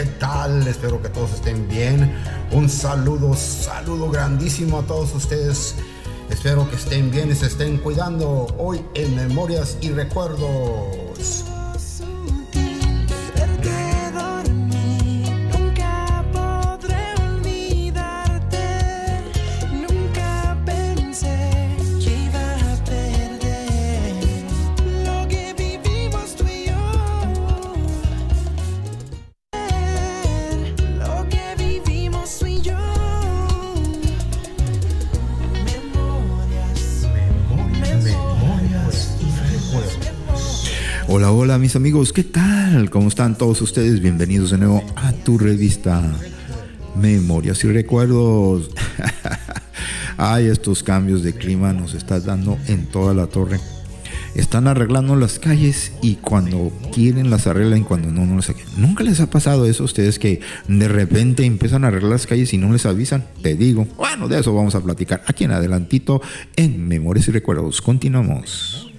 ¿Qué tal? Espero que todos estén bien. Un saludo, saludo grandísimo a todos ustedes. Espero que estén bien y se estén cuidando hoy en Memorias y Recuerdos. Hola mis amigos, ¿qué tal? ¿Cómo están todos ustedes? Bienvenidos de nuevo a tu revista Memorias y Recuerdos. Ay, estos cambios de clima nos están dando en toda la torre. Están arreglando las calles y cuando quieren las arreglan, cuando no, no las arreglan. ¿Nunca les ha pasado eso a ustedes que de repente empiezan a arreglar las calles y no les avisan? Te digo, bueno, de eso vamos a platicar aquí en adelantito en Memorias y Recuerdos. Continuamos.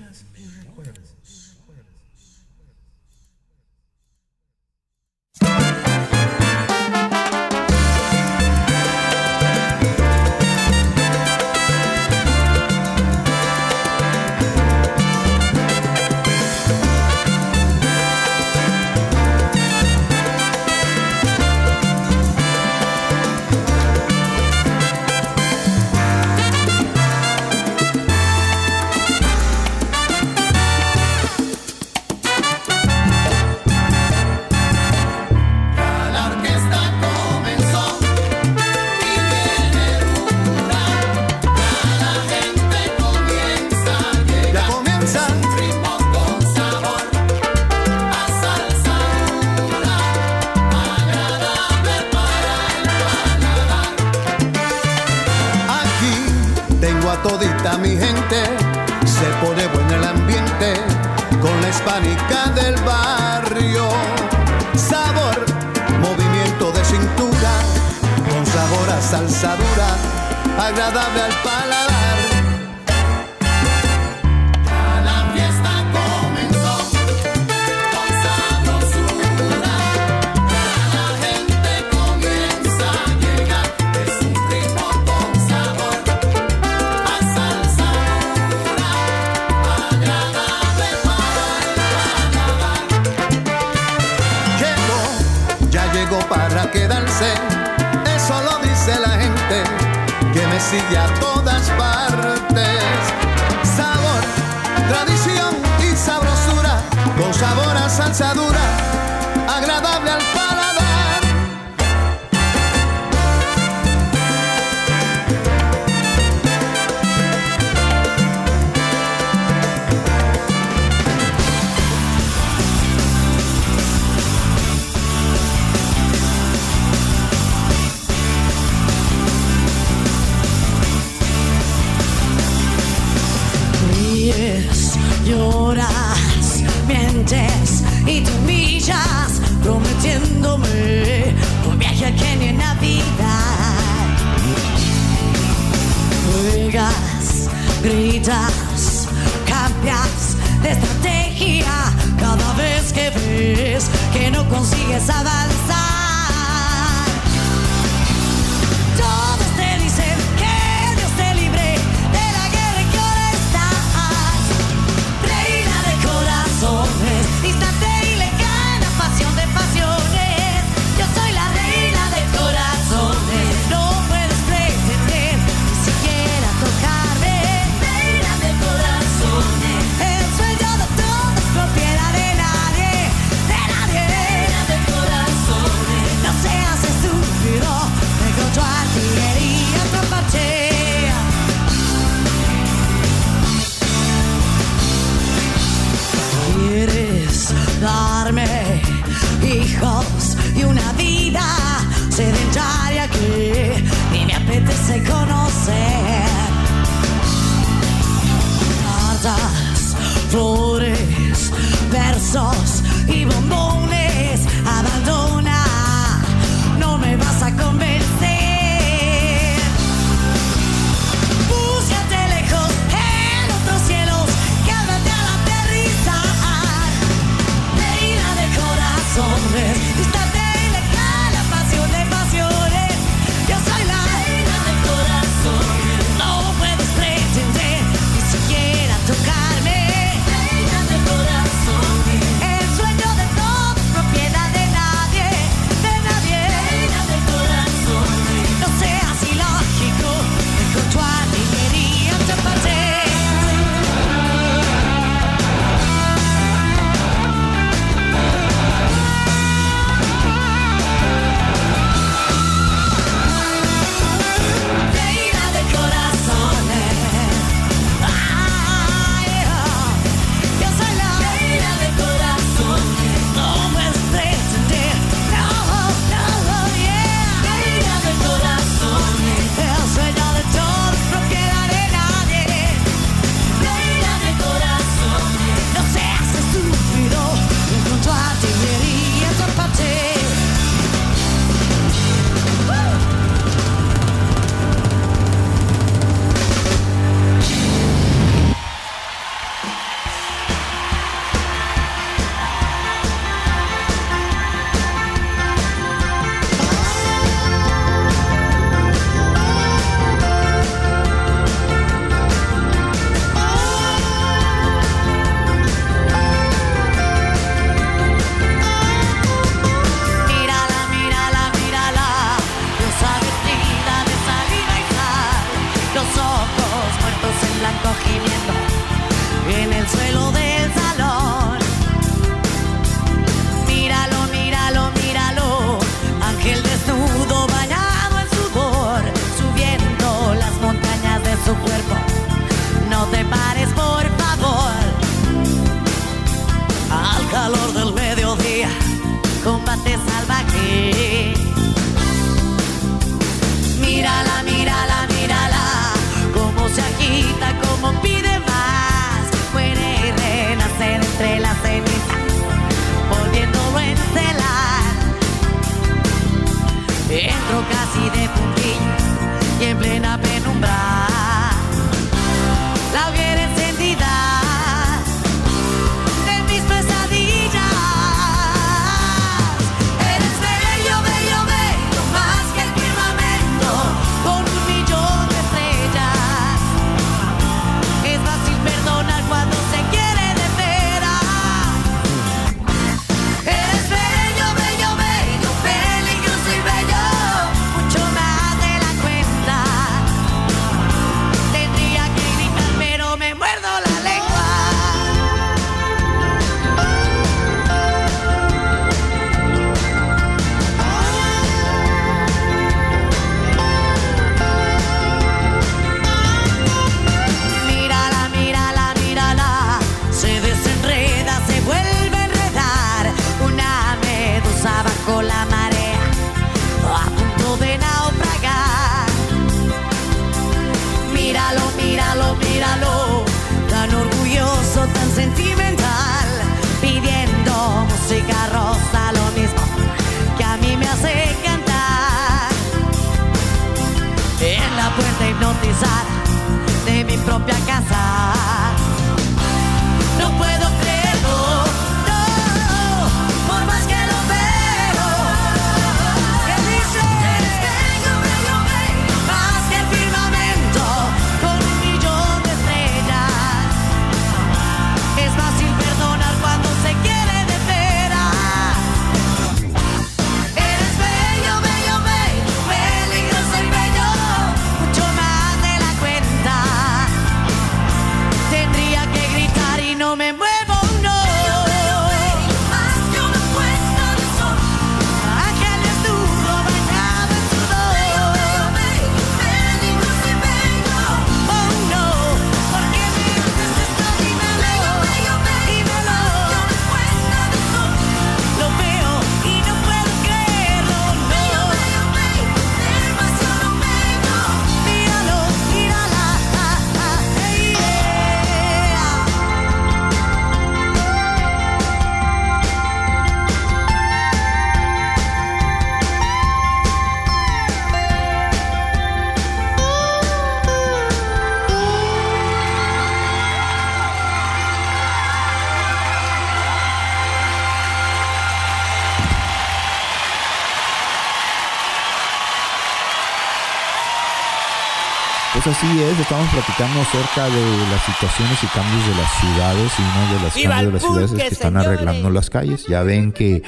Así es, estamos platicando acerca de las situaciones y cambios de las ciudades y uno de los ¡Viva cambios de las ciudades es que están señores! arreglando las calles. Ya ven que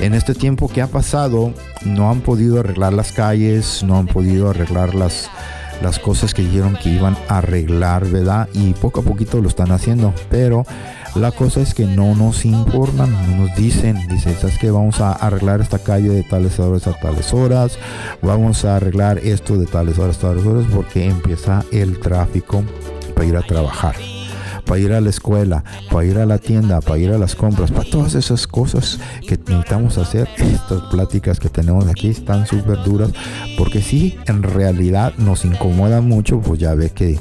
en este tiempo que ha pasado no han podido arreglar las calles, no han podido arreglar las, las cosas que dijeron que iban a arreglar, ¿verdad? Y poco a poquito lo están haciendo, pero la cosa es que no nos informan, no nos dicen, dicen, ¿sabes qué? Vamos a arreglar esta calle de tales horas a tales horas, vamos a arreglar esto de tales horas a tales horas, porque empieza el tráfico para ir a trabajar para ir a la escuela, para ir a la tienda, para ir a las compras, para todas esas cosas que necesitamos hacer. Estas pláticas que tenemos aquí están súper duras porque sí, en realidad nos incomoda mucho, pues ya ve que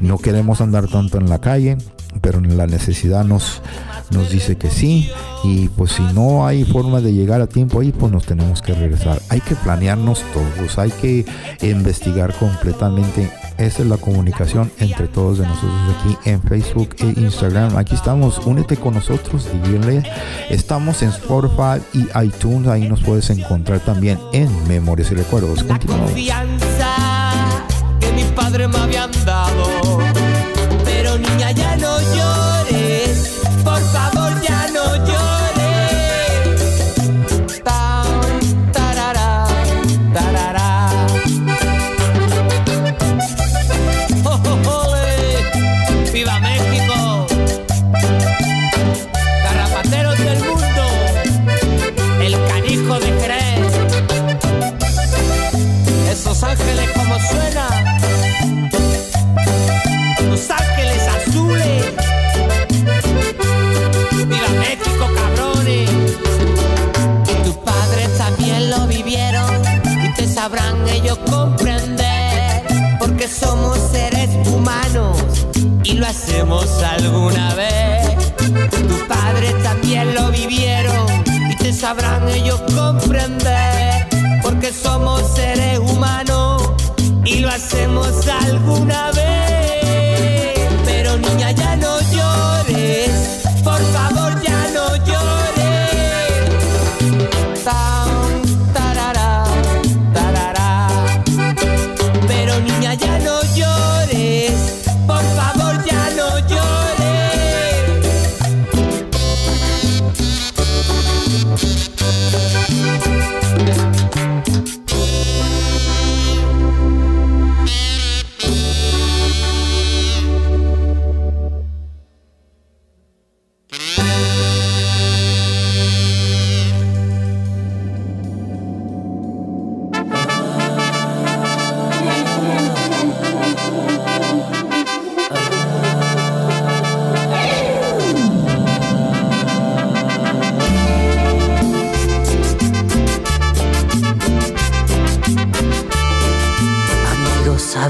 no queremos andar tanto en la calle, pero la necesidad nos, nos dice que sí. Y pues si no hay forma de llegar a tiempo ahí pues nos tenemos que regresar. Hay que planearnos todos hay que investigar completamente. Esa es la comunicación entre todos de nosotros aquí en Facebook e Instagram. Aquí estamos únete con nosotros dile. Estamos en Spotify y iTunes ahí nos puedes encontrar también en Memorias y Recuerdos. Continuamos. Confianza que mis padres me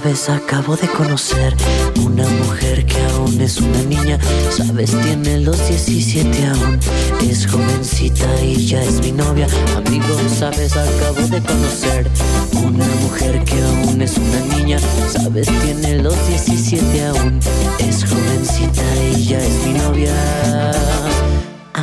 sabes, acabo de conocer una mujer que aún es una niña. Sabes, tiene los 17 aún. Es jovencita y ya es mi novia. Amigo, sabes, acabo de conocer una mujer que aún es una niña. Sabes, tiene los 17 aún. Es jovencita y ya es mi novia.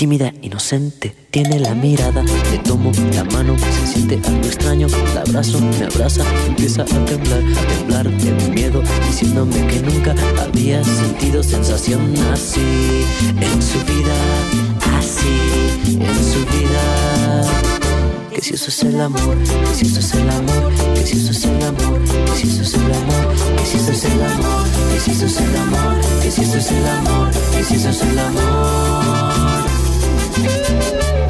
Tímida, inocente, tiene la mirada, le tomo la mano, se siente algo extraño, la abrazo, me abraza, empieza a temblar, a temblar de miedo, diciéndome que nunca había sentido sensación así en su vida, así en su vida. Que si eso es el amor, que si eso es el amor, que si eso es el amor, que si eso es el amor, que si eso es el amor, que si eso es el amor, que si eso es el amor, que si eso es el amor. Thank you.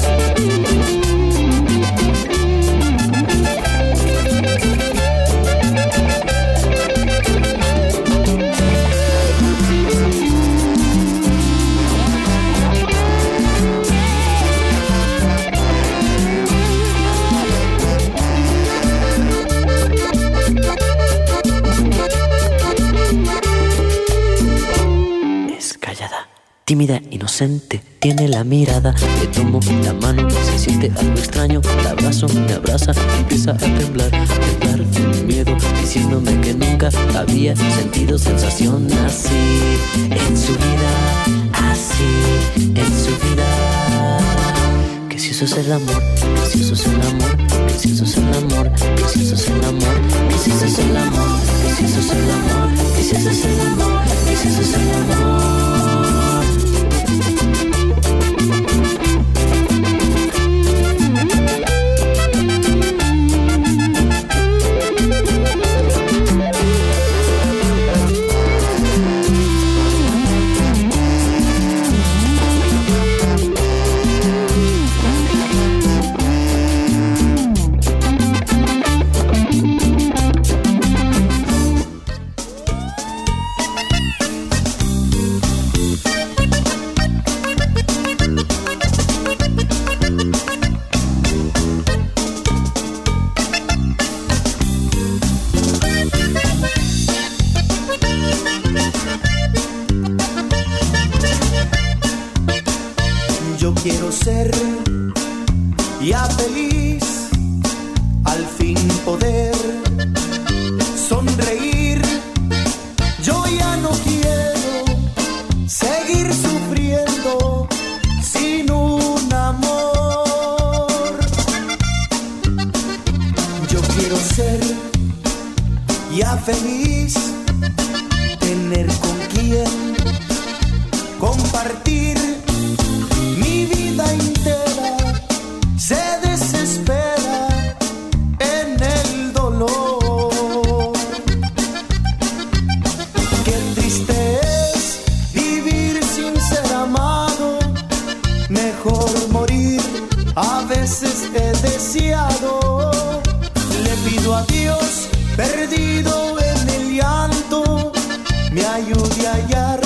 Tímida, inocente, tiene la mirada. Le tomo la mano, se siente algo extraño. La abrazo, me abraza, empieza a temblar, temblar de miedo, diciéndome que nunca había sentido sensación así en su vida, así en su vida. Que si eso es el amor, que si eso es el amor, que si eso es el amor, que si eso es el amor, que si eso es el amor, que si eso es el amor, que si eso es el amor, que si eso es el amor. Pido a perdido en el llanto, me ayude a hallar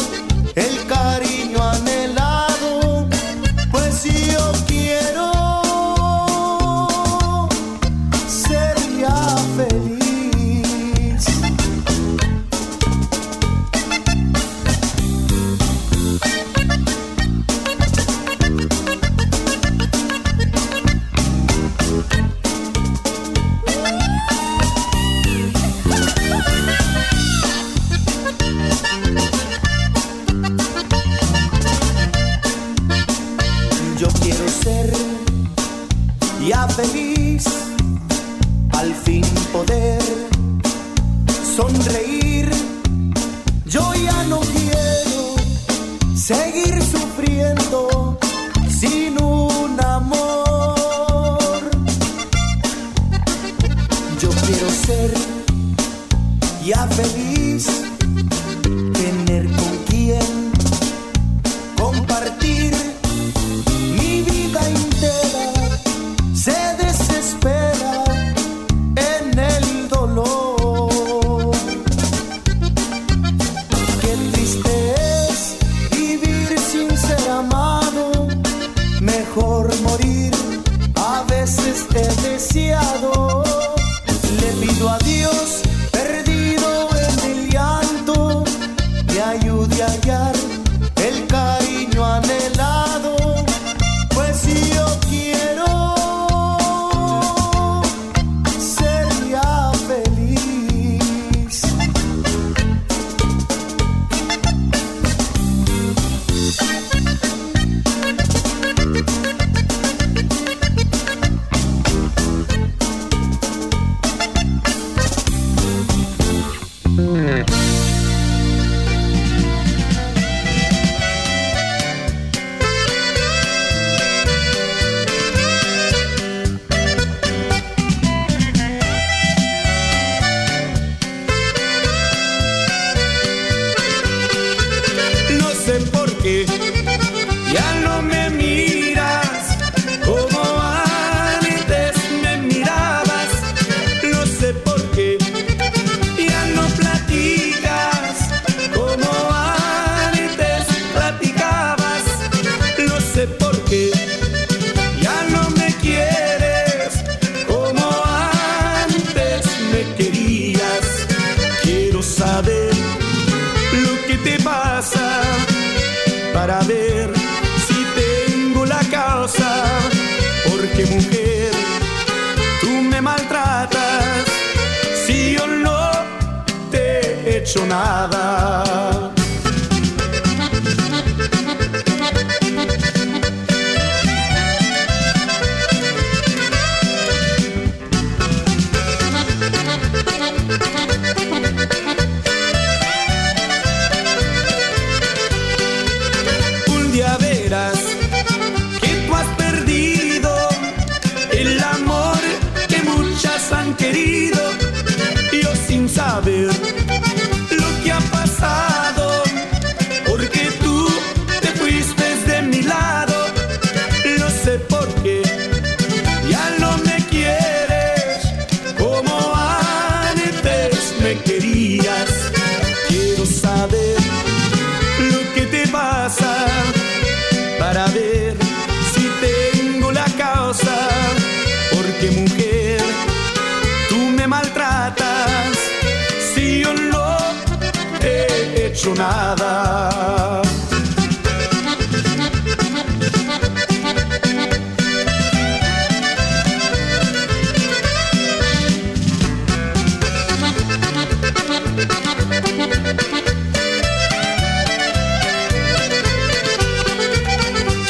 nada.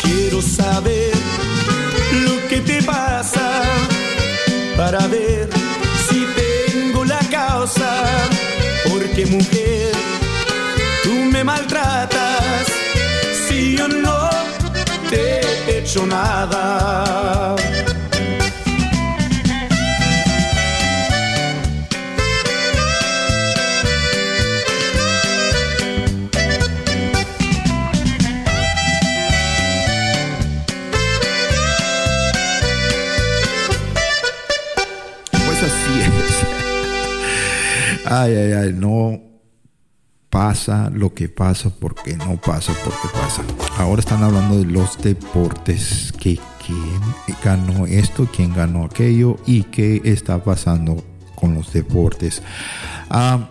Quiero saber lo que te pasa para ver si tengo la causa. Porque mujer, me maltratas si yo no te he hecho nada. Pues así. Ay, ay, ay, no pasa lo que pasa porque no pasa porque pasa. Ahora están hablando de los deportes, que quién ganó esto, quién ganó aquello y qué está pasando con los deportes. Ah,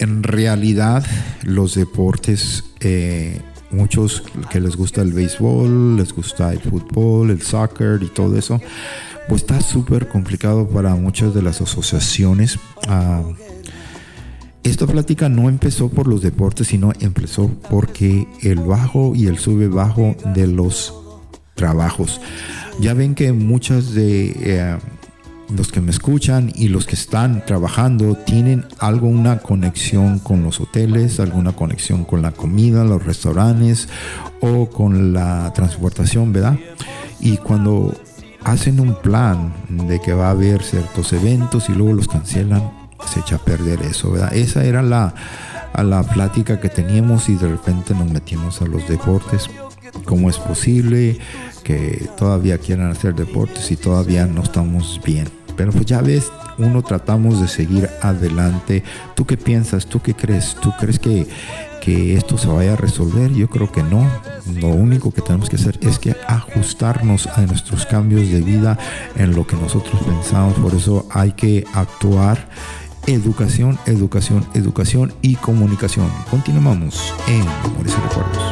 en realidad, los deportes, eh, muchos que les gusta el béisbol, les gusta el fútbol, el soccer y todo eso, pues está súper complicado para muchas de las asociaciones. Ah, esta plática no empezó por los deportes, sino empezó porque el bajo y el sube bajo de los trabajos. Ya ven que muchas de eh, los que me escuchan y los que están trabajando tienen algo, una conexión con los hoteles, alguna conexión con la comida, los restaurantes o con la transportación, ¿verdad? Y cuando hacen un plan de que va a haber ciertos eventos y luego los cancelan, se echa a perder eso, ¿verdad? Esa era la, a la plática que teníamos y de repente nos metimos a los deportes. ¿Cómo es posible que todavía quieran hacer deportes y todavía no estamos bien? Pero pues ya ves, uno tratamos de seguir adelante. ¿Tú qué piensas? ¿Tú qué crees? ¿Tú crees que, que esto se vaya a resolver? Yo creo que no. Lo único que tenemos que hacer es que ajustarnos a nuestros cambios de vida en lo que nosotros pensamos. Por eso hay que actuar. Educación, educación, educación y comunicación. Continuamos en Memorias y Recuerdos.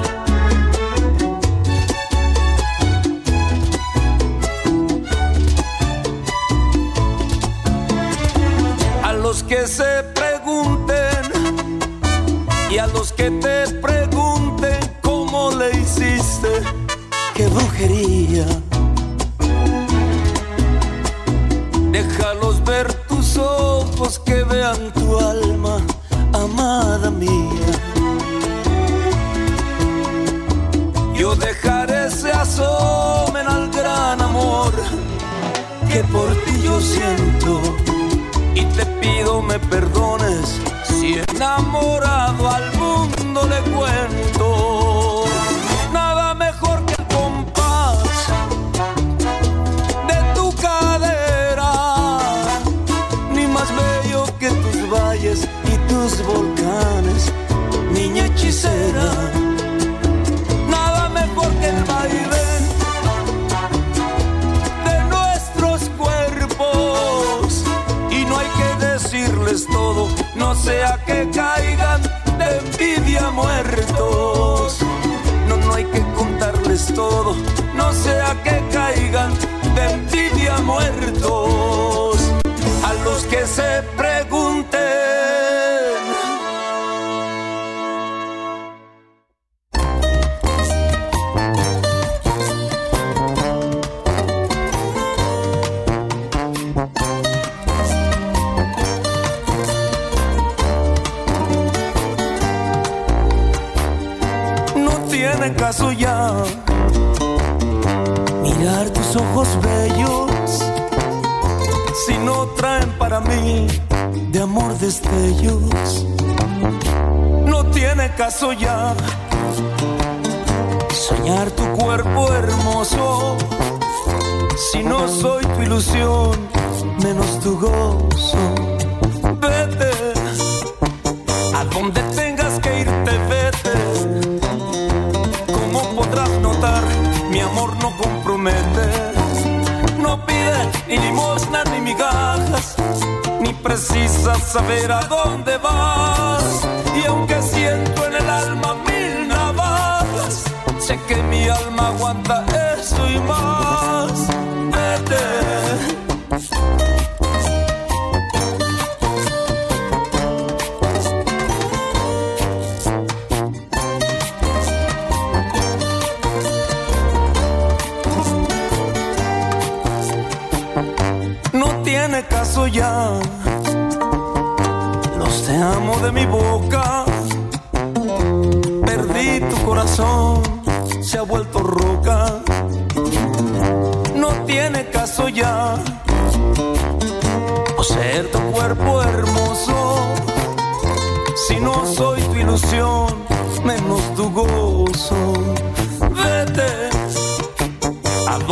A los que se pregunten y a los que te pregunten cómo le hiciste, qué brujería. Déjalos ver tus ojos que vean tu alma, amada mía. Yo dejaré se asomen al gran amor que por ti yo siento y te pido me perdones si enamorado al mundo le cuento muertos. No, no hay que contarles todo, no sea que saber a dónde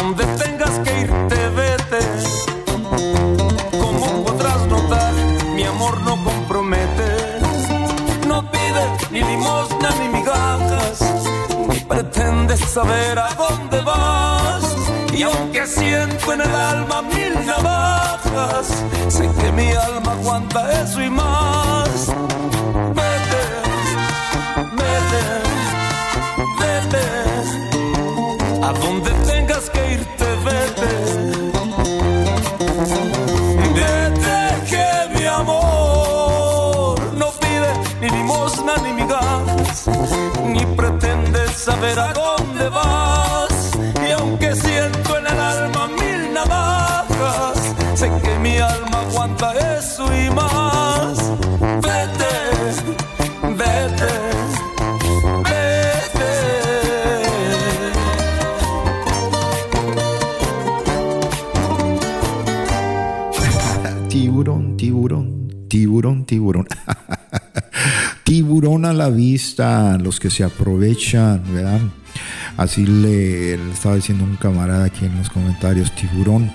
donde tengas que irte, vete. Como podrás notar, mi amor no compromete. No pide ni limosna ni migajas, ni pretendes saber a dónde vas. Y aunque siento en el alma mil navajas, sé que mi alma aguanta eso y más. A donde tengas que irte, vete. Vete que mi amor no pide ni limosna ni migajas, ni pretende saber a tiburón, tiburón. a la vista, los que se aprovechan, ¿verdad? Así le, le estaba diciendo un camarada aquí en los comentarios, tiburón.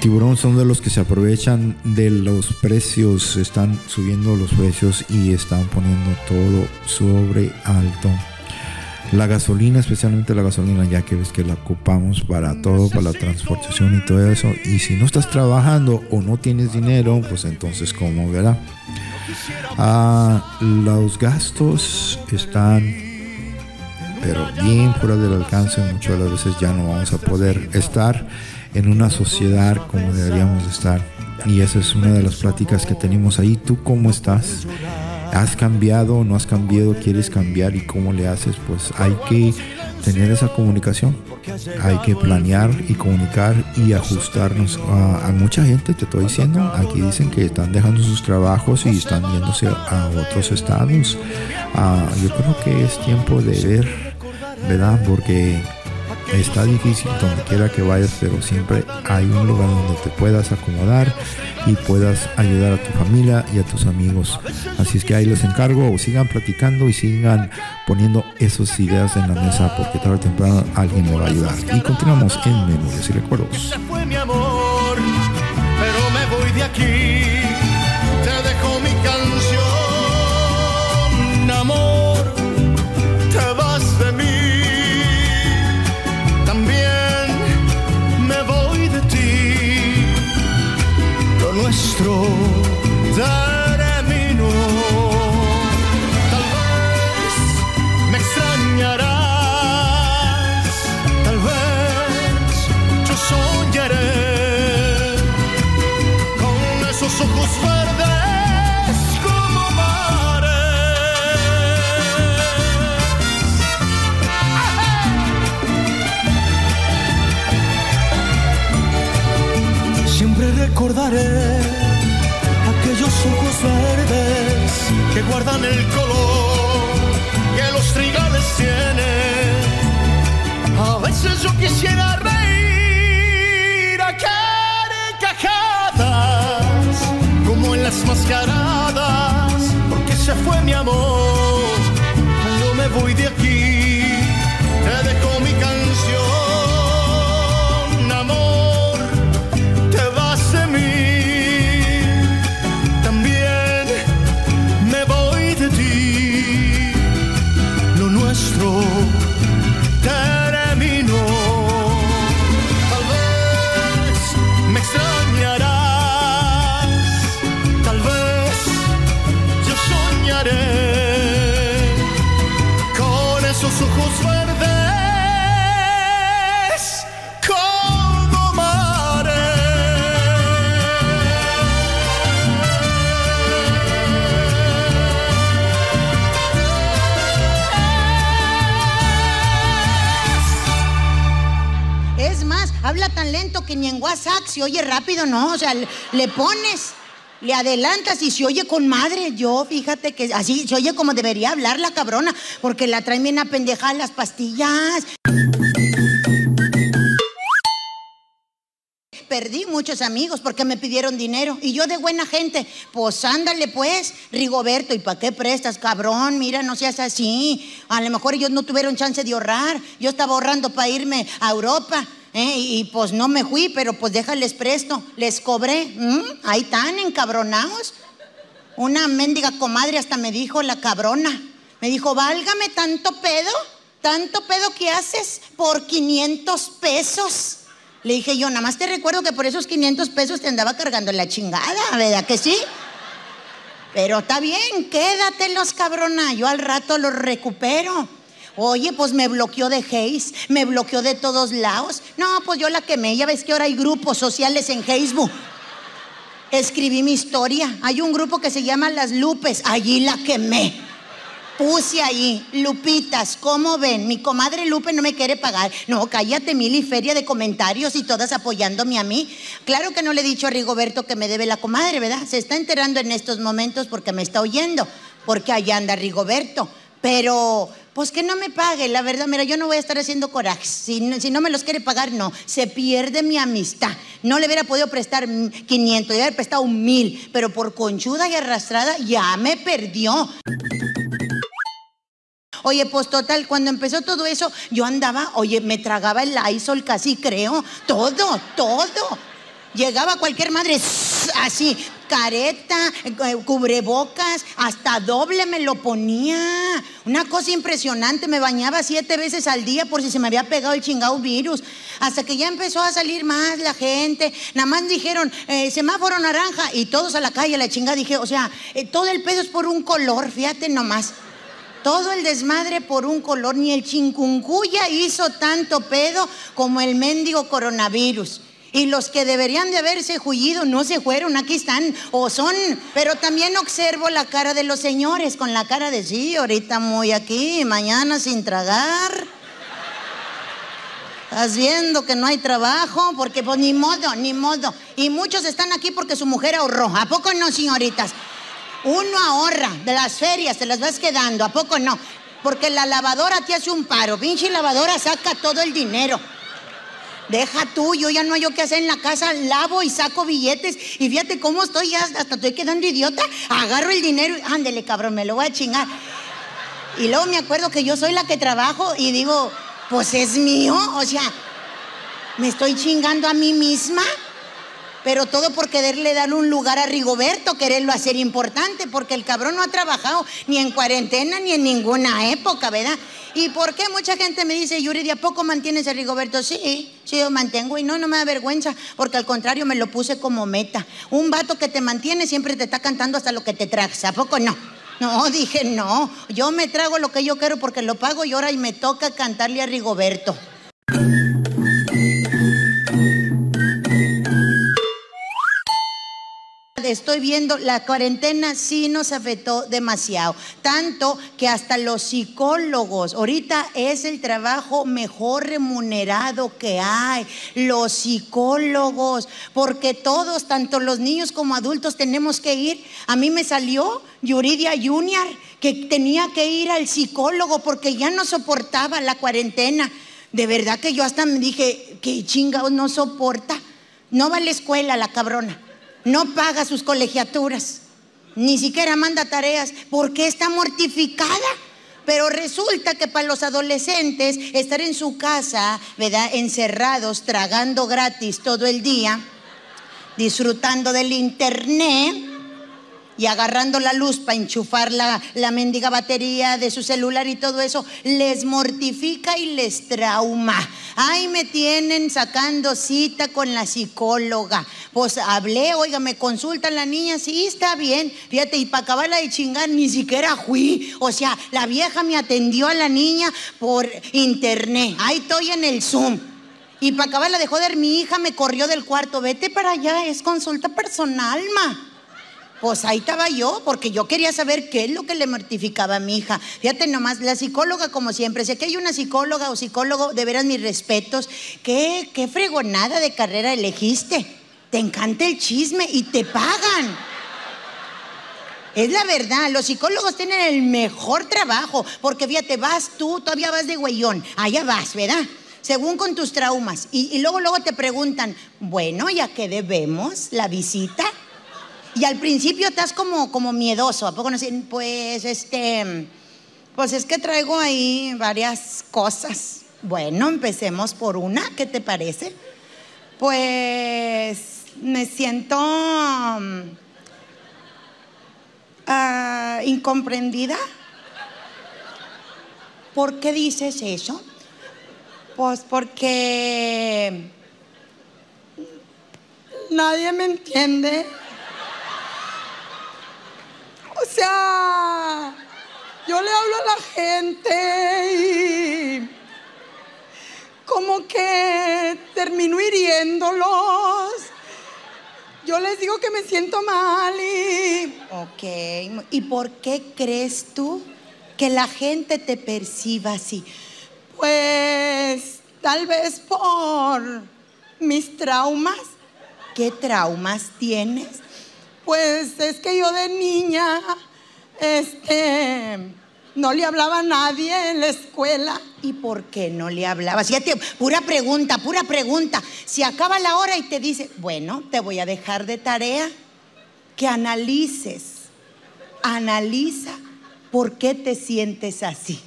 Tiburón son de los que se aprovechan de los precios, están subiendo los precios y están poniendo todo sobre alto. La gasolina, especialmente la gasolina, ya que ves que la ocupamos para todo, para la transportación y todo eso. Y si no estás trabajando o no tienes dinero, pues entonces, ¿cómo verá? Ah, los gastos están, pero bien fuera del alcance. Muchas de las veces ya no vamos a poder estar en una sociedad como deberíamos de estar. Y esa es una de las pláticas que tenemos ahí. ¿Tú cómo estás? ¿Has cambiado? ¿No has cambiado? ¿Quieres cambiar? ¿Y cómo le haces? Pues hay que tener esa comunicación. Hay que planear y comunicar y ajustarnos a, a mucha gente. Te estoy diciendo, aquí dicen que están dejando sus trabajos y están yéndose a otros estados. Ah, yo creo que es tiempo de ver, ¿verdad? Porque está difícil donde quiera que vayas, pero siempre hay un lugar donde te puedas acomodar y puedas ayudar a tu familia y a tus amigos. Así es que ahí les encargo, sigan platicando y sigan poniendo esas ideas en la mesa porque tarde o temprano alguien le va a ayudar. Y continuamos en Memorias y Recuerdos. Se fue mi amor, pero me voy de aquí. guardan el color que los trigales tienen. A veces yo quisiera reír a carcajadas, como en las mascaradas, porque se fue mi amor. Yo me voy de aquí WhatsApp se oye rápido, no. O sea, le, pones, le adelantas y se oye con madre. Yo, fíjate que así se oye como debería hablar la cabrona, porque la traen bien apendejada las pastillas. Perdí muchos amigos porque me pidieron dinero y yo de buena gente, pues ándale pues, Rigoberto, ¿y para qué prestas, cabrón? Mira, no seas así. A lo mejor ellos no tuvieron chance de ahorrar. Yo estaba ahorrando para irme a Europa. ¿Eh? Y, pues no me fui, pero pues déjales presto. Les cobré. ¿m? Ahí están encabronados. Una mendiga comadre hasta me dijo la cabrona. Me dijo, válgame tanto pedo, tanto pedo que haces por 500 pesos. Le dije yo, nada más te recuerdo que por esos 500 pesos te andaba cargando la chingada, ¿verdad que sí? Pero está bien, quédatelos, cabrona. Yo al rato los recupero. Oye, pues me bloqueó de Hayes, me bloqueó de todos lados. No, pues yo la quemé. Ya ves que ahora hay grupos sociales en Facebook. Escribí mi historia. Hay un grupo que se llama Las Lupes. Allí la quemé. Puse ahí, Lupitas, ¿cómo ven? Mi comadre Lupe no me quiere pagar. No, cállate, Mili, feria de comentarios y todas apoyándome a mí. Claro que no le he dicho a Rigoberto que me debe la comadre, ¿verdad? Se está enterando en estos momentos porque me está oyendo, porque allá anda Rigoberto. Pero, pues que no me pague, la verdad, mira, yo no voy a estar haciendo corajes. Si, no- me los quiere pagar, no. Se pierde mi amistad. No le hubiera podido prestar mm, 500, le hubiera prestado un mil, pero por conchuda y arrastrada ya me perdió. Oye, pues total, cuando empezó todo eso, yo andaba, oye, me tragaba el Lysol casi creo, todo, todo. Llegaba cualquier madre así, careta, eh, cubrebocas, hasta doble me lo ponía. Una cosa impresionante, me bañaba siete veces al día por si se me había pegado el chingado virus. Hasta que ya empezó a salir más la gente. Nada más dijeron, eh, semáforo naranja y todos a la calle, la chingada. Dije, o sea, eh, todo el pedo es por un color, fíjate nomás. Todo el desmadre por un color, ni el chincuncuya hizo tanto pedo como el mendigo coronavirus. Y los que deberían de haberse juido no se fueron, aquí están, o son. Pero también observo la cara de los señores, con la cara de sí, ahorita muy aquí, mañana sin tragar. Estás viendo que no hay trabajo, porque pues ni modo, ni modo. Y muchos están aquí porque su mujer ahorró. ¿A poco no, señoritas? Uno ahorra de las ferias, te las vas quedando, ¿a poco no? Porque la lavadora te hace un paro, pinche lavadora saca todo el dinero. Deja tú, yo ya no hay yo qué hacer en la casa, lavo y saco billetes. Y fíjate cómo estoy, ya hasta estoy quedando idiota. Agarro el dinero y ándele, cabrón, me lo voy a chingar. Y luego me acuerdo que yo soy la que trabajo y digo, pues es mío, o sea, me estoy chingando a mí misma. Pero todo por quererle dar un lugar a Rigoberto, quererlo hacer importante, porque el cabrón no ha trabajado ni en cuarentena ni en ninguna época, ¿verdad? ¿Y por qué mucha gente me dice, Yuri, ¿de a poco mantienes a Rigoberto? Sí, sí, yo mantengo y no, no me da vergüenza, porque al contrario me lo puse como meta. Un vato que te mantiene siempre te está cantando hasta lo que te tragas, ¿a poco no? No, dije no, yo me trago lo que yo quiero porque lo pago y ahora y me toca cantarle a Rigoberto. Estoy viendo, la cuarentena sí nos afectó demasiado, tanto que hasta los psicólogos, ahorita es el trabajo mejor remunerado que hay, los psicólogos, porque todos, tanto los niños como adultos, tenemos que ir. A mí me salió Yuridia Junior, que tenía que ir al psicólogo porque ya no soportaba la cuarentena. De verdad que yo hasta me dije, que chingados no soporta. No va a la escuela la cabrona. No paga sus colegiaturas. Ni siquiera manda tareas. ¿Por qué está mortificada? Pero resulta que para los adolescentes estar en su casa, ¿verdad? Encerrados, tragando gratis todo el día, disfrutando del internet y agarrando la luz para enchufar la, la mendiga batería de su celular y todo eso, les mortifica y les trauma. Ay, me tienen sacando cita con la psicóloga. Pues hablé, oiga, me consulta la niña, sí, está bien. Fíjate, y para acabarla de chingar, ni siquiera fui. O sea, la vieja me atendió a la niña por internet. Ahí estoy en el Zoom. Y para acabarla de joder, mi hija me corrió del cuarto. Vete para allá, es consulta personal, ma. Pues ahí estaba yo, porque yo quería saber qué es lo que le mortificaba a mi hija. Fíjate nomás, la psicóloga, como siempre, si aquí hay una psicóloga o psicólogo, de veras mis respetos, qué, qué fregonada de carrera elegiste. Te encanta el chisme y te pagan. Es la verdad, los psicólogos tienen el mejor trabajo, porque fíjate, vas tú, todavía vas de güeyón, allá vas, ¿verdad? Según con tus traumas. Y, y luego, luego te preguntan, bueno, ¿y a qué debemos la visita? Y al principio estás como, como miedoso, ¿a poco no? Pues este, pues es que traigo ahí varias cosas. Bueno, empecemos por una, ¿qué te parece? Pues me siento mm, ah, incomprendida. ¿Por qué dices eso? Pues porque nadie me entiende. O sea, yo le hablo a la gente y como que termino hiriéndolos. Yo les digo que me siento mal y... Ok, ¿y por qué crees tú que la gente te perciba así? Pues tal vez por mis traumas. ¿Qué traumas tienes? Pues es que yo de niña, este, no le hablaba a nadie en la escuela. ¿Y por qué no le hablaba? Fíjate, pura pregunta, pura pregunta. Si acaba la hora y te dice, bueno, te voy a dejar de tarea, que analices, analiza por qué te sientes así.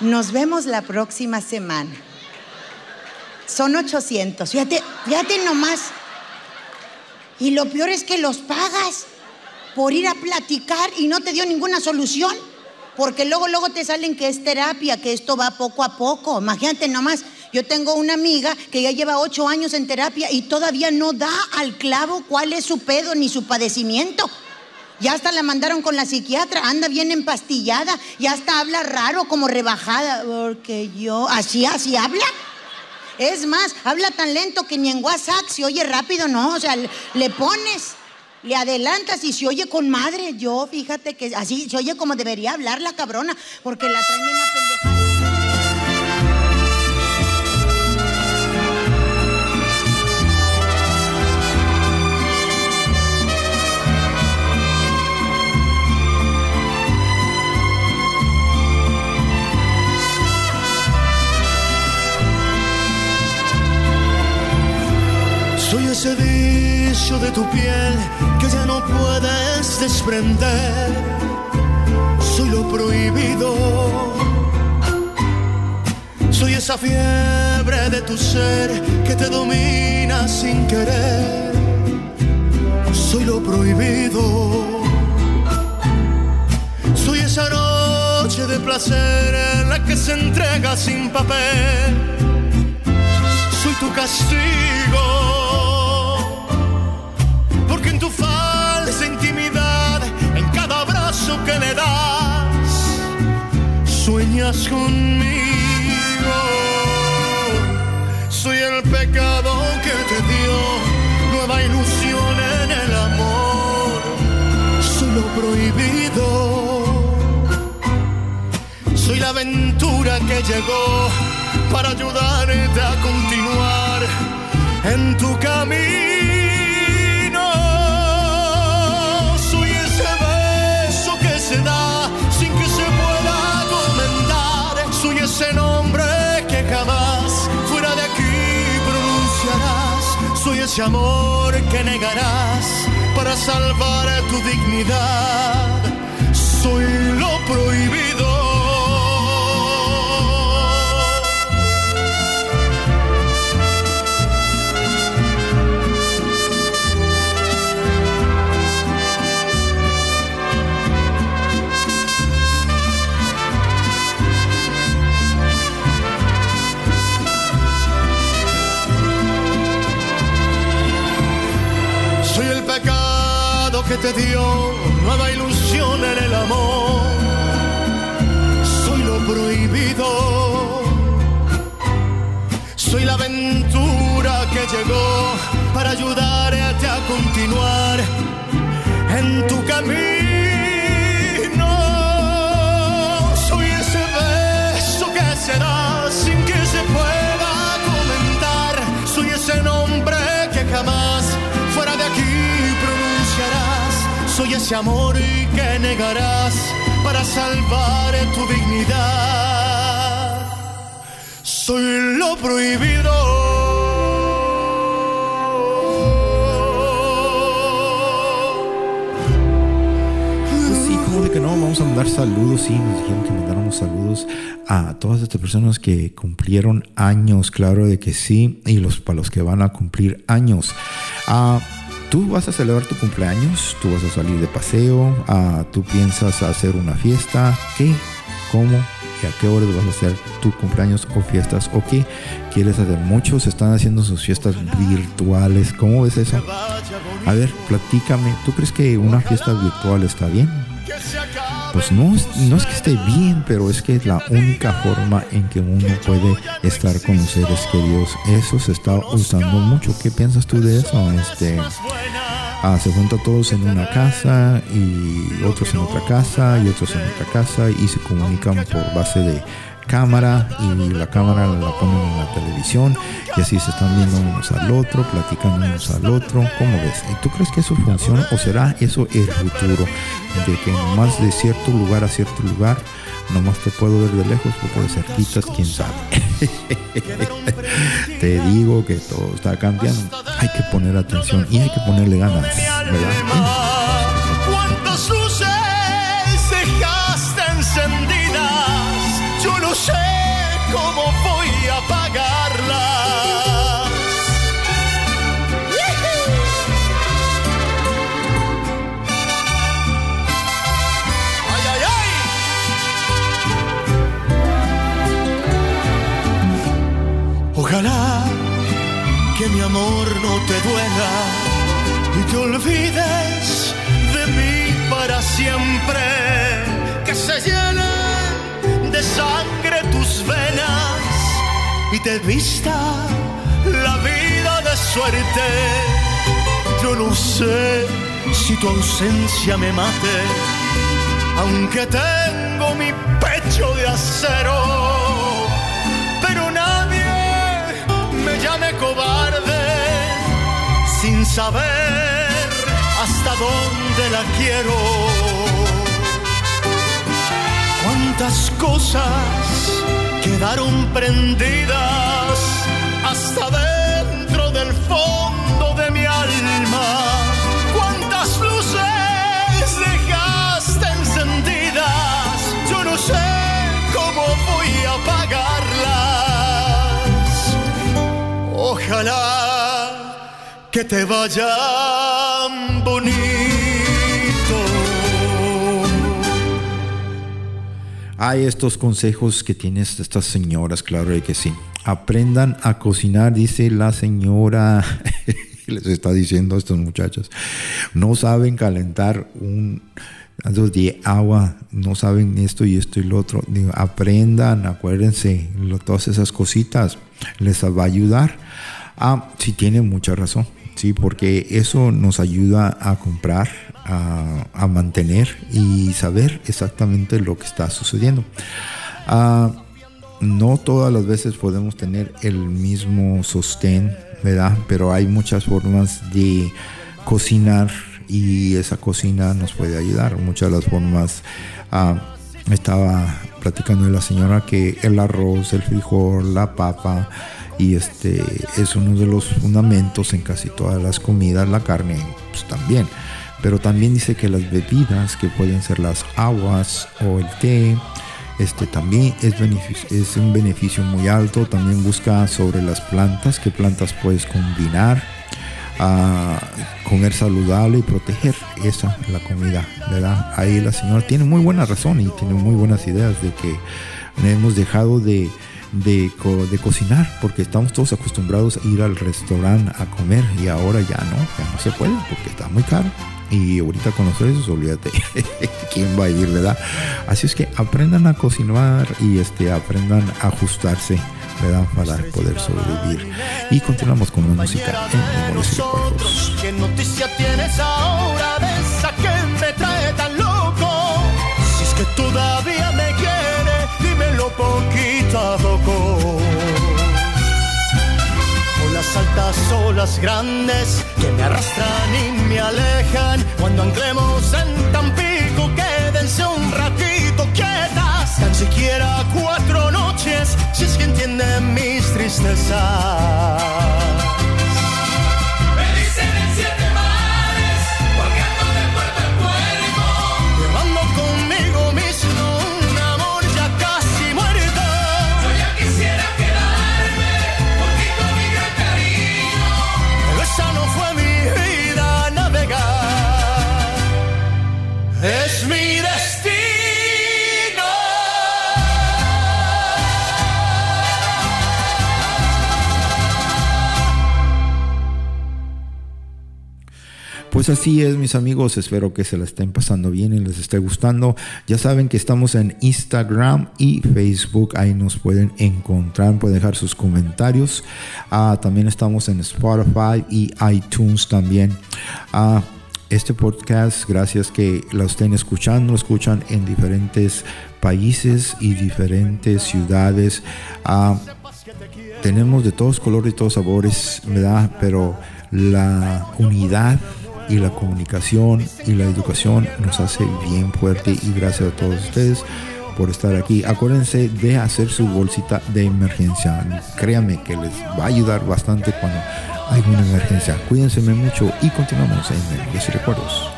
Nos vemos la próxima semana. Son 800. Fíjate, fíjate nomás. Y lo peor es que los pagas por ir a platicar y no te dio ninguna solución. Porque luego, luego te salen que es terapia, que esto va poco a poco. Imagínate nomás, yo tengo una amiga que ya lleva ocho años en terapia y todavía no da al clavo cuál es su pedo ni su padecimiento. Ya hasta la mandaron con la psiquiatra, anda bien empastillada, ya hasta habla raro, como rebajada, porque yo, así, así habla. Es más, habla tan lento que ni en WhatsApp se oye rápido, no, o sea, le, pones, le adelantas y se oye con madre. Yo, fíjate que así se oye como debería hablar la cabrona, porque la traen en la pendejada. De tu piel que ya no puedes desprender. Soy lo prohibido. Soy esa fiebre de tu ser que te domina sin querer. Soy lo prohibido. Soy esa noche de placer en la que se entrega sin papel. Soy tu castigo. En tu falsa intimidad, en cada abrazo que le das, sueñas conmigo. Soy el pecado que te dio nueva ilusión en el amor. Soy lo prohibido. Soy la aventura que llegó para ayudarte a continuar en tu camino. Ese amor que negarás para salvar tu dignidad. Soy lo prohibido. Prohibido. Soy la aventura que llegó para ayudarte a continuar en tu camino. Soy ese beso que se da sin que se pueda comentar. Soy ese nombre que jamás fuera de aquí pronunciarás. Soy ese amor que negarás para salvar tu dignidad. Soy lo prohibido. Pues que no, vamos a mandar saludos, sí, nos dijeron que mandáramos saludos a todas estas personas que cumplieron años, claro de que sí, y los para los que van a cumplir años. Ah, tú vas a celebrar tu cumpleaños, tú vas a salir de paseo, ah, tú piensas hacer una fiesta, ¿qué? ¿Cómo? ¿Y a qué horas vas a hacer tu cumpleaños o fiestas? ¿O qué quieres hacer? Muchos están haciendo sus fiestas virtuales. ¿Cómo ves eso? A ver, platícame. ¿Tú crees que una fiesta virtual está bien? Pues no, es- no es que esté bien, pero es que es la única forma en que uno puede estar con los seres queridos. Eso se está usando mucho. ¿Qué piensas tú de eso? Este, ah, se juntan todos en una casa y otros en otra casa y otros en otra casa y se comunican por base de cámara y la cámara la ponen en la televisión y así se están viendo unos al otro, platican unos al otro. ¿Cómo ves? ¿Y ¿Tú crees que eso funciona o será eso el futuro? De que nomás de cierto lugar a cierto lugar, nomás te puedo ver de lejos porque de cerquitas, quién sabe. te digo que todo está cambiando. Hay que poner atención y hay que ponerle ganas, ¿verdad? Te vista la vida de suerte. Yo no sé si tu ausencia me mate, aunque tengo mi pecho de acero. Pero nadie me llame cobarde sin saber hasta dónde la quiero. Cuántas cosas quedaron prendidas hasta dentro del fondo de mi alma. Cuántas luces dejaste encendidas. Yo no sé cómo voy a apagarlas. Ojalá que te vayan Hay estos consejos que tienen estas señoras, claro que sí. Aprendan a cocinar, dice la señora. Les está diciendo a estos muchachos. No saben calentar un de agua, no saben esto y esto y lo otro. Aprendan, acuérdense, todas esas cositas les va a ayudar. Ah, sí tienen mucha razón. Sí, porque eso nos ayuda a comprar, a, mantener y saber exactamente lo que está sucediendo. Ah, no todas las veces podemos tener el mismo sostén, ¿verdad? Pero hay muchas formas de cocinar y esa cocina nos puede ayudar. Muchas de las formas, ah, estaba platicando de la señora que el arroz, el frijol, la papa y este es uno de los fundamentos en casi todas las comidas, la carne pues, también. Pero también dice que las bebidas, que pueden ser las aguas o el té, este también es, es un beneficio muy alto. También busca sobre las plantas, qué plantas puedes combinar, a comer saludable y proteger esa la comida, ¿verdad? Ahí la señora tiene muy buena razón y tiene muy buenas ideas de que hemos dejado de, de, de cocinar porque estamos todos acostumbrados a ir al restaurante a comer y ahora ya no, ya no se puede porque está muy caro. Y ahorita con los precios, olvídate quién va a ir, ¿verdad? Así es que aprendan a cocinar y este, aprendan a ajustarse, ¿verdad? Para poder sobrevivir. Y continuamos con la música en Memorias y Recuerdos. nosotros. ¿Qué noticia tienes ahora altas olas grandes que me arrastran y me alejan. Cuando anclemos en Tampico, quédense un ratito quietas. Tan siquiera cuatro noches, si es que entienden mis tristezas. Pues así es, mis amigos. Espero que se la estén pasando bien y les esté gustando. Ya saben que estamos en Instagram y Facebook. Ahí nos pueden encontrar, pueden dejar sus comentarios. Ah, también estamos en Spotify y iTunes también. Ah, este podcast, gracias que lo estén escuchando, lo escuchan en diferentes países y diferentes ciudades. Ah, tenemos de todos colores y todos sabores, ¿verdad? Pero la unidad y la comunicación y la educación nos hace bien fuerte y gracias a todos ustedes por estar aquí. Acuérdense de hacer su bolsita de emergencia. Créanme que les va a ayudar bastante cuando hay una emergencia. Cuídense mucho y continuamos en y Recuerdos.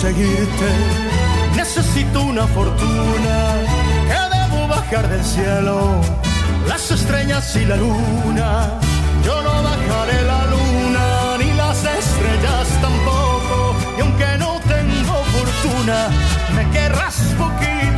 Para conseguirte necesito una fortuna que debo bajar del cielo las estrellas y la luna. Yo no bajaré la luna ni las estrellas tampoco. Y aunque no tengo fortuna, me querrás poquito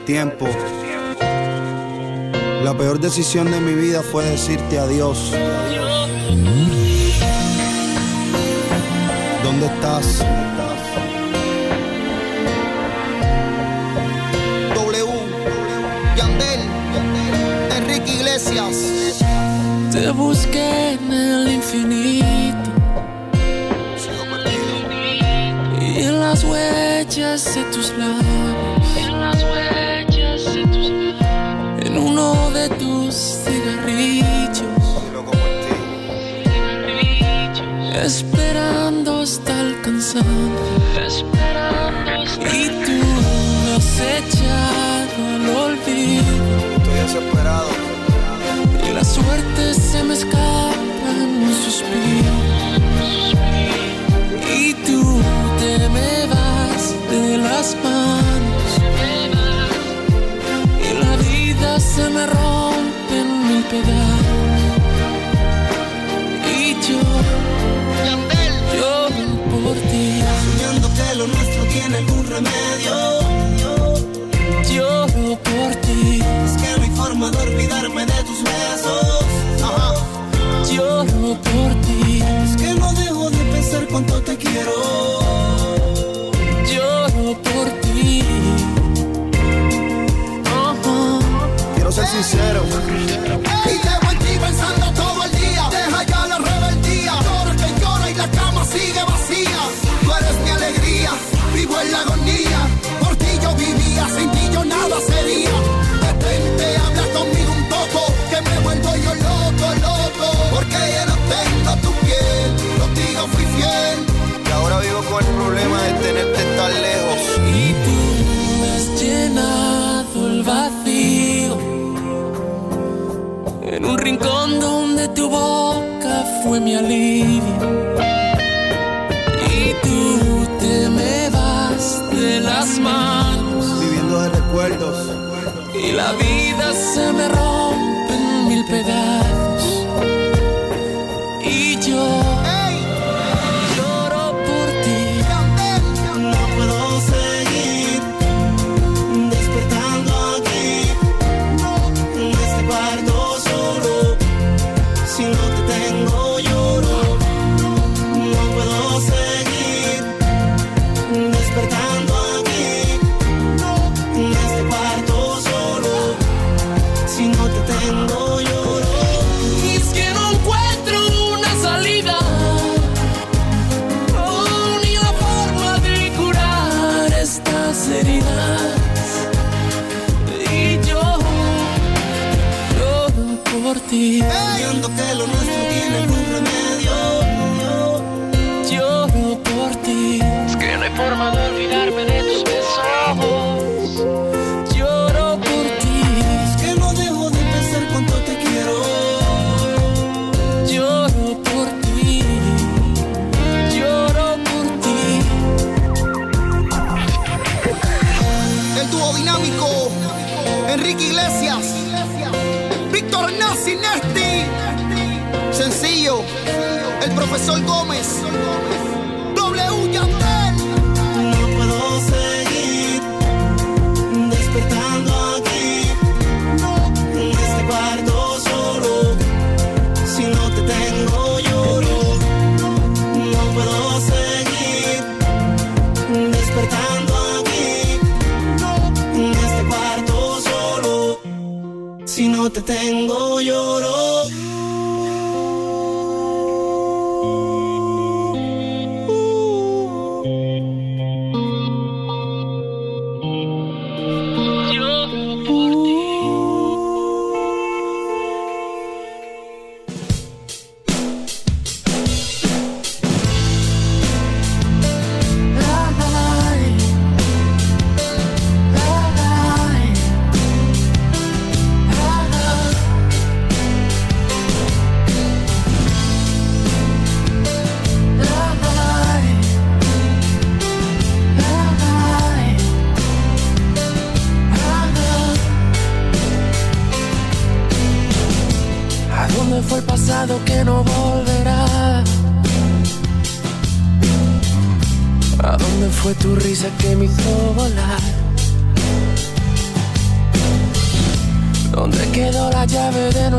tiempo. La peor decisión de mi vida fue decirte adiós. ¿Dónde estás? W, Yandel, Enrique Iglesias. Te busqué en el infinito. Y en las huellas se desesperado. Y la suerte se me escapa en un suspiro. Y tú te me vas de las manos. Y la vida se me rompe en mi pedazos. Y tú te me das de las manos. Viviendo de recuerdos. Y la vida se me rompe en mil pedazos. Hey. Viendo que lo nuestro tiene algún remedio profesor Gómez. W. Yandel. No puedo seguir despertando aquí. En este cuarto solo. Si no te tengo, lloro. No puedo seguir despertando aquí. En este cuarto solo. Si no te tengo,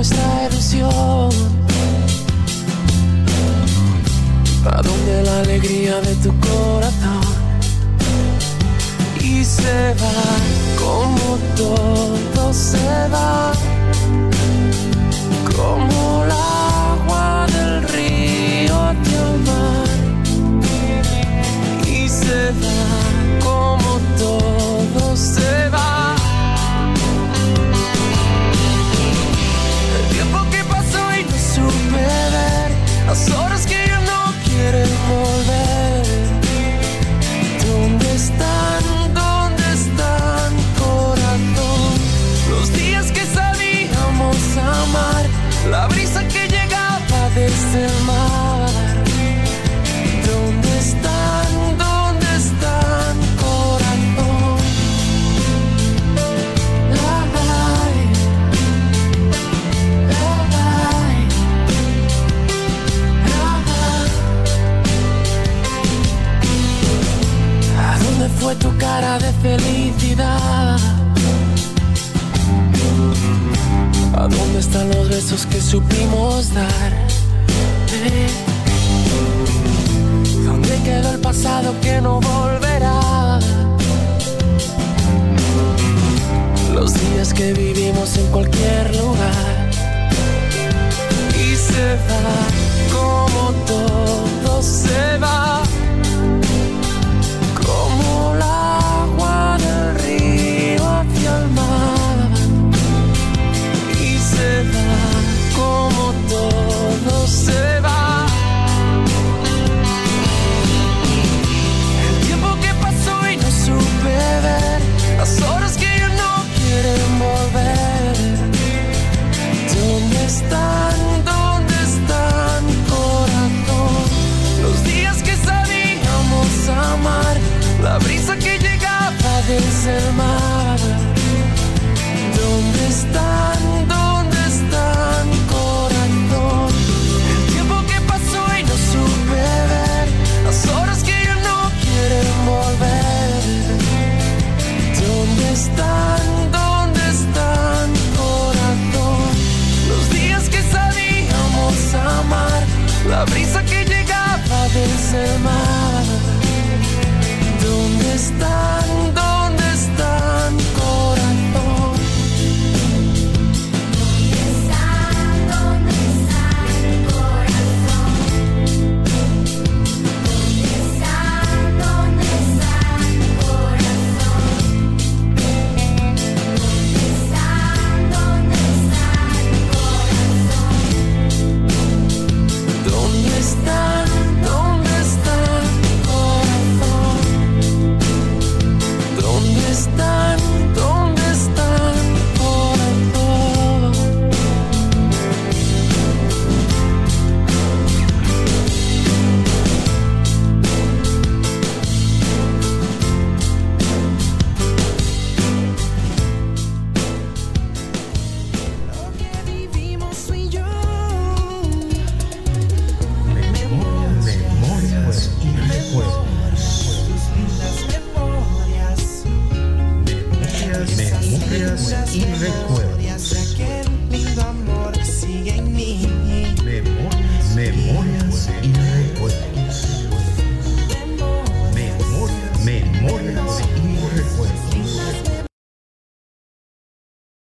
nuestra ilusión. ¿A donde la alegría de tu corazón? Y se va como todo se va, como la Solo felicidad. ¿A dónde están los besos que supimos dar? ¿Eh? ¿Dónde quedó el pasado que no volverá? Los días que vivimos en cualquier lugar y se va como todo se va.